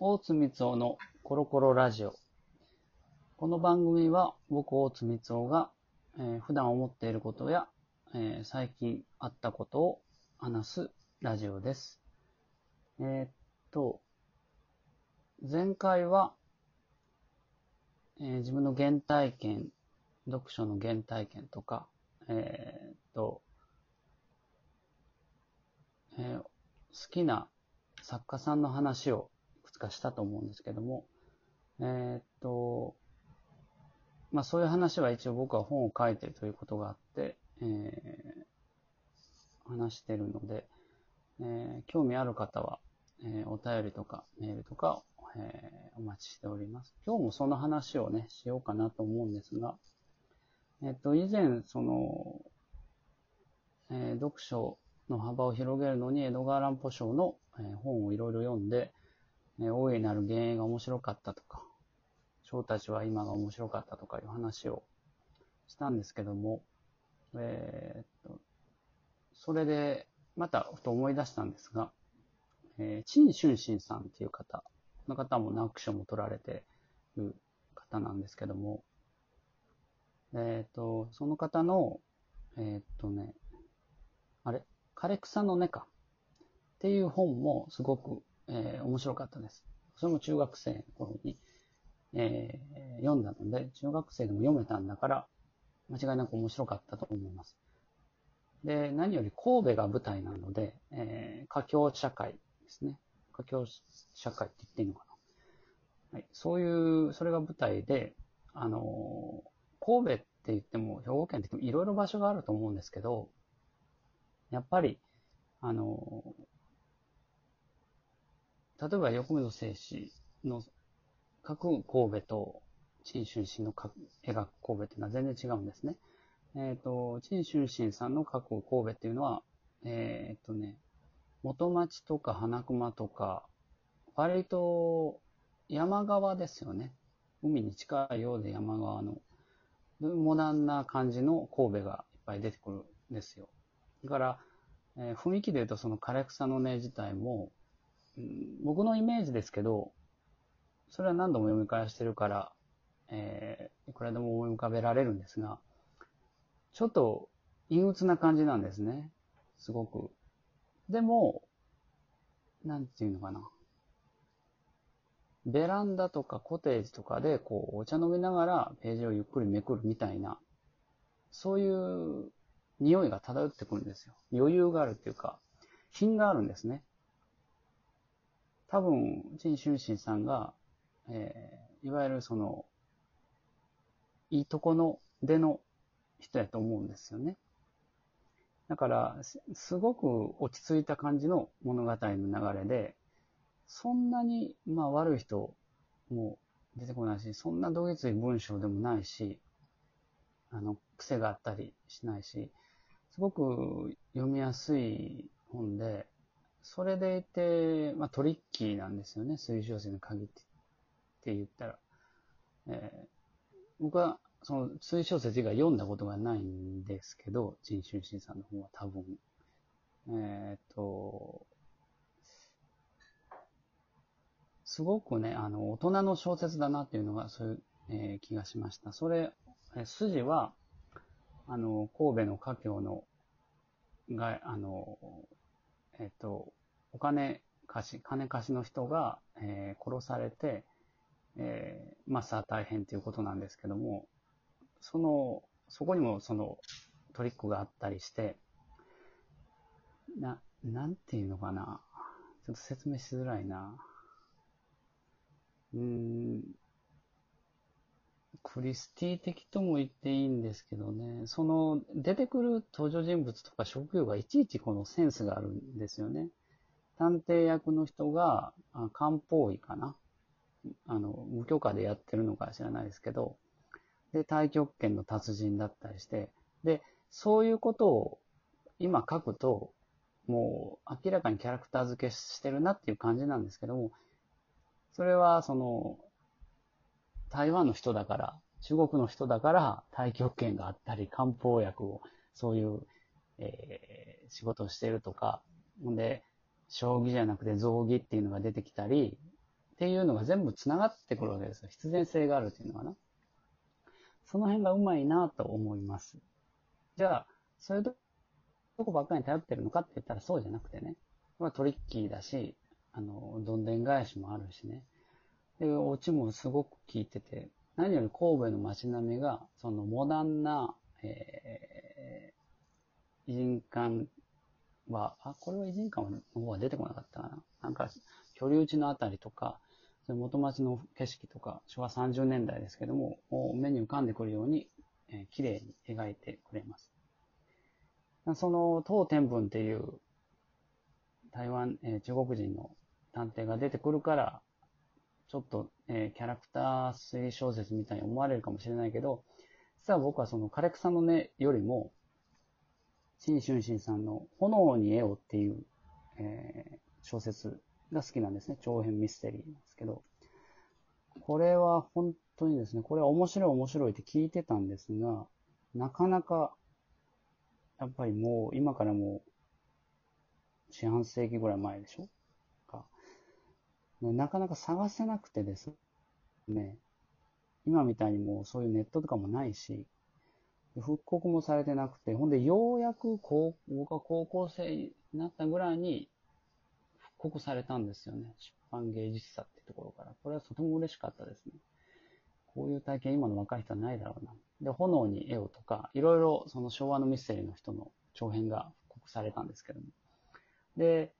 大津光夫のコロコロラジオ。この番組は僕大津光夫が、えー普段思っていることや、えー最近あったことを話すラジオです。えーっと、前回は、えー自分の原体験、読書の原体験とか、えっと、え好きな作家さんの話をつかしたと思うんですけども、えーっと、まあそういう話は一応僕は本を書いてるということがあって、えー話してるので、えー興味ある方は、えーお便りとかメールとか、えーお待ちしております。今日もその話をね、しようかなと思うんですが、えっと、以前、その、えー読書の幅を広げるのに江戸川乱歩賞の、えー本をいろいろ読んで、えー大いなる幻影が面白かったとか、章たちは今が面白かったとかいう話をしたんですけども、えーっと、それで、またふと思い出したんですが、えー、陳春心さんっていう方、この方も直木賞も取られてる方なんですけども、えーっと、その方の、えーっとね、あれ？枯れ草の根か？っていう本もすごく、えー面白かったです。それも中学生の頃に、えー読んだので、中学生でも読めたんだから、間違いなく面白かったと思います。で、何より神戸が舞台なので、えー、華僑社会ですね。華僑社会って言っていいのかな。はい、そういう、それが舞台で、あのー神戸って言っても、兵庫県って言ってもいろいろ場所があると思うんですけど、やっぱり、あのー例えば横溝正史の描く神戸と、陳春心の描く神戸っていうのは全然違うんですね。えっ、と、陳春心さんの描く神戸っていうのは、えっ、とね、元町とか花熊とか、割と山側ですよね。海に近いようで山側の、モダンな感じの神戸がいっぱい出てくるんですよ。だから、えー雰囲気で言うとその枯れ草の根自体も、僕のイメージですけど、それは何度も読み返してるから、えーいくらでも思い浮かべられるんですが、ちょっと陰鬱な感じなんですね。すごく。でも、なんていうのかな。ベランダとかコテージとかで、こう、お茶飲みながらページをゆっくりめくるみたいな、そういう匂いが漂ってくるんですよ。余裕があるっていうか、品があるんですね。多分、陳春心さんが、えーいわゆるその、いいとこの出の人やと思うんですよね。だから、すごく落ち着いた感じの物語の流れで、そんなに、まあ悪い人も出てこないし、そんなどぎつい文章でもないし、あの、癖があったりしないし、すごく読みやすい本で、それでいて、まあトリッキーなんですよね、推小説に限ってって言ったら。えー僕は、その、推小説以外読んだことがないんですけど、陳春心さんの本は多分。えーっと、すごくね、あの、大人の小説だなっていうのが、そういう、えー気がしました。それ、えー筋は、あの、神戸の華僑の、が、あの、えっ、と、お金貸し、金貸しの人が、えー殺されて、えーまあさあ大変ということなんですけども、その、そこにもそのトリックがあったりして、な、なんていうのかな。ちょっと説明しづらいな。うん、クリスティ的とも言っていいんですけどね、その出てくる登場人物とか職業がいちいちこのセンスがあるんですよね。探偵役の人が、あ漢方医かな？あの、無許可でやってるのか知らないですけど、で、太極拳の達人だったりして、で、そういうことを今書くと、もう明らかにキャラクター付けしてるなっていう感じなんですけども、それはその、台湾の人だから、中国の人だから太極拳があったり、漢方薬を、そういう、えー仕事をしてるとか、ほんで、将棋じゃなくて象棋っていうのが出てきたり、っていうのが全部繋がってくるわけですよ。必然性があるっていうのかな。その辺がうまいなと思います。じゃあ、そういうとこばっかりに頼ってるのかって言ったらそうじゃなくてね。これはトリッキーだし、あの、どんでん返しもあるしね。で、オチもすごく効いてて、何より神戸の街並みが、そのモダンな、えー、人館は、あ、これは偉人館の方は出てこなかったかな。なんか、居留地のあたりとか、元町の景色とか、昭和30年代ですけども、目に浮かんでくるように、えー、綺麗に描いてくれます。その、当天文っていう台湾、えー、中国人の探偵が出てくるから、ちょっと、えー、キャラクター推理小説みたいに思われるかもしれないけど、実は僕はその枯草の根よりも、陳春心さんの炎に絵をっていう、えー、小説が好きなんですね。長編ミステリーなんですけど。これは本当にですね、これは面白い面白いって聞いてたんですが、なかなか、やっぱりもう今からもう四半世紀ぐらい前でしょ？か。なかなか探せなくてですね、今みたいにもうそういうネットとかもないし、復刻もされてなくて、ほんでようやく高僕が高校生になったぐらいに復刻されたんですよね。出版芸術祭ってところから。これはとても嬉しかったですね。こういう体験今の若い人はないだろうな。で、炎に絵をとか、いろいろその昭和のミステリーの人の長編が復刻されたんですけども。で、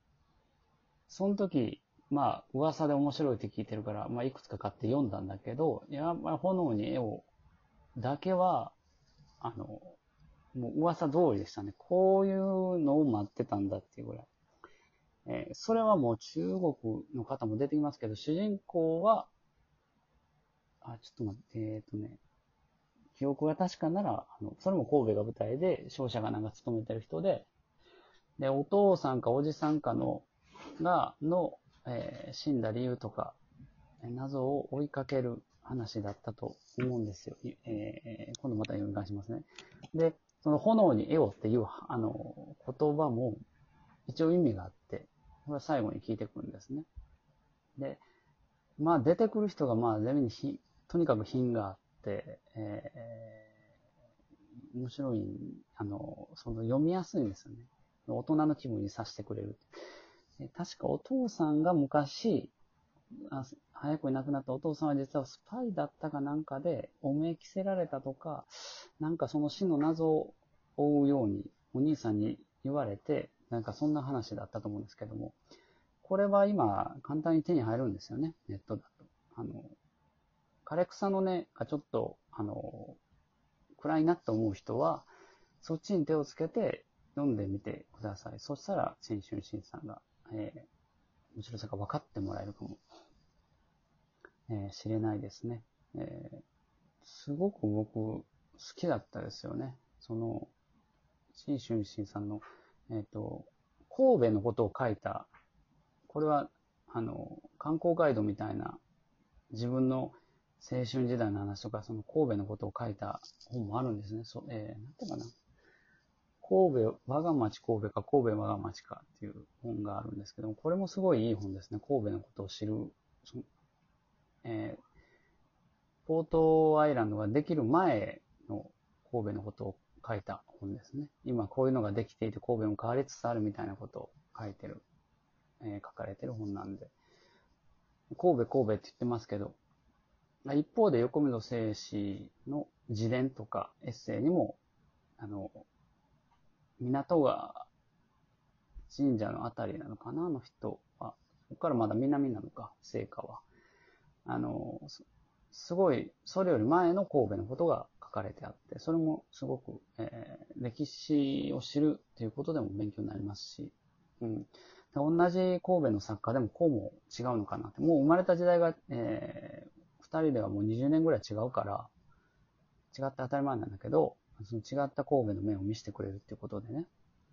その時、まあ、噂で面白いって聞いてるから、まあ、いくつか買って読んだんだけど、やっぱり炎に絵を、だけは、あの、もう噂通りでしたね。こういうのを待ってたんだっていうぐらい。えー、それはもう中国の方も出てきますけど、主人公は、あ、ちょっと待って、えっ、ー、とね、記憶が確かなら、あの、それも神戸が舞台で、商社がなんか勤めてる人で、で、お父さんかおじさんかの、が、の、えー、死んだ理由とか、謎を追いかける話だったと思うんですよ。えー、今度また読み返しますね。で、その炎に絵をっていう、あの、言葉も、一応意味があって、これは最後に聞いてくるんですね。で、まあ出てくる人がまあ全部にひ、とにかく品があって、えー、面白い、あの、その読みやすいんですよね。大人の気分にさせてくれる。確かお父さんが昔、あ早くいなくなったお父さんは実はスパイだったかなんかで、おめえ着せられたとか、なんかその死の謎を追うように、お兄さんに言われて、なんかそんな話だったと思うんですけども、これは今、簡単に手に入るんですよね、ネットだと。あの、枯草の根がちょっと、あの、暗いなと思う人は、そっちに手をつけて読んでみてください。そしたら、新春新さんが、えー、面白さが分かってもらえるかも、えー、知れないですね。えー、すごく僕、好きだったですよね。その、新春新さんのえっ、と、神戸のことを書いた、これは、あの、観光ガイドみたいな、自分の青春時代の話とか、その神戸のことを書いた本もあるんですね。そえー、なんていうかな。神戸、我が町神戸か神戸我が町かっていう本があるんですけども、これもすごいいい本ですね。神戸のことを知る。えー、ポートアイランドができる前の神戸のことを書いた本ですね。今こういうのができていて神戸も変わりつつあるみたいなことを書いてる、えー、書かれてる本なんで。神戸神戸って言ってますけど、一方で横溝正史の自伝とかエッセイにも、あの、港川神社のあたりなのかな、あの人は。ここからまだ南なのか、聖火は。あの、すごい、それより前の神戸のことが書かれてあって、それもすごく、えー、歴史を知るということでも勉強になりますし、うん。同じ神戸の作家でもこうも違うのかなって。もう生まれた時代が、えー、二人ではもう20年ぐらい違うから、違って当たり前なんだけど、その違った神戸の面を見せてくれるっていうことでね、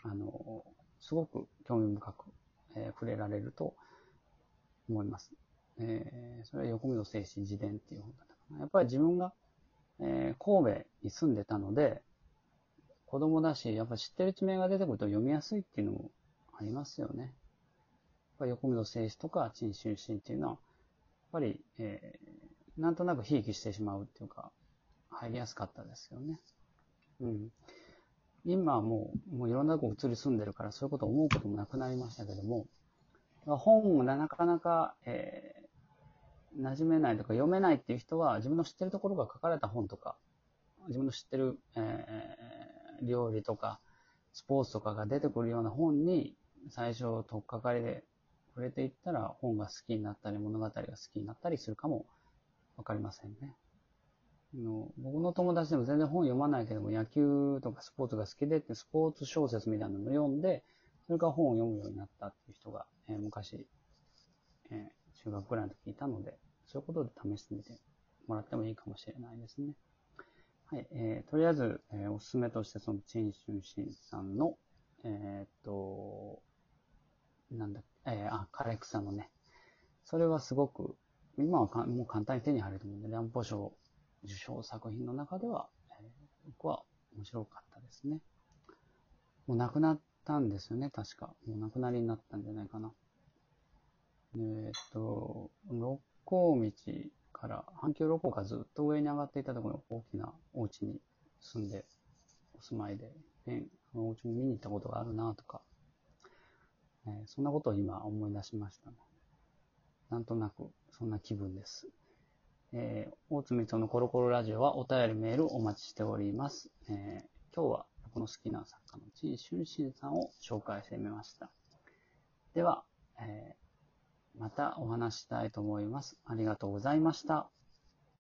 あの、すごく興味深く、えー、触れられると思います。えー、それは横溝精神自伝っていう本だったかな。やっぱり自分がえー、神戸に住んでたので、子供だし、やっぱ知ってる地名が出てくると読みやすいっていうのもありますよね。やっぱ横溝静止とか陳春心っていうのは、やっぱり、えー、なんとなくひいきしてしまうっていうか、入りやすかったですよね。うん。今はもう、もういろんなとこ移り住んでるから、そういうこと思うこともなくなりましたけども、本がなかなか、え、馴染めないとか読めないっていう人は、自分の知ってるところが書かれた本とか、自分の知ってる、えー、料理とか、スポーツとかが出てくるような本に、最初、とっかかりで触れていったら、本が好きになったり、物語が好きになったりするかもわかりませんね。の僕の友達でも全然本読まないけども、野球とかスポーツが好きでって、スポーツ小説みたいなのを読んで、それから本を読むようになったっていう人が、えー、昔、えー、中学ぐらいの時いたので、そういうことで試してみてもらってもいいかもしれないですね。はい、えー、とりあえず、えー、おすすめとして、その、陳春新さんの、えー、っと、なんだ、えー、あ、枯れ草のね、それはすごく、今はかもう簡単に手に入ると思うんで、乱歩賞受賞作品の中では、えー、僕は面白かったですね。もう亡くなったんですよね、確か。もう亡くなりになったんじゃないかな。えー、っと、六甲道から、阪急六甲がずっと上に上がっていたところの大きなお家に住んで、お住まいで、ね、そのお家も見に行ったことがあるなとか、えー、そんなことを今思い出しましたね。なんとなく、そんな気分です。えー、大津光のコロコロラジオはお便りメールお待ちしております。えー、今日はこの好きな作家の陳春心さんを紹介してみました。では、えー、またお話したいと思います。ありがとうございました。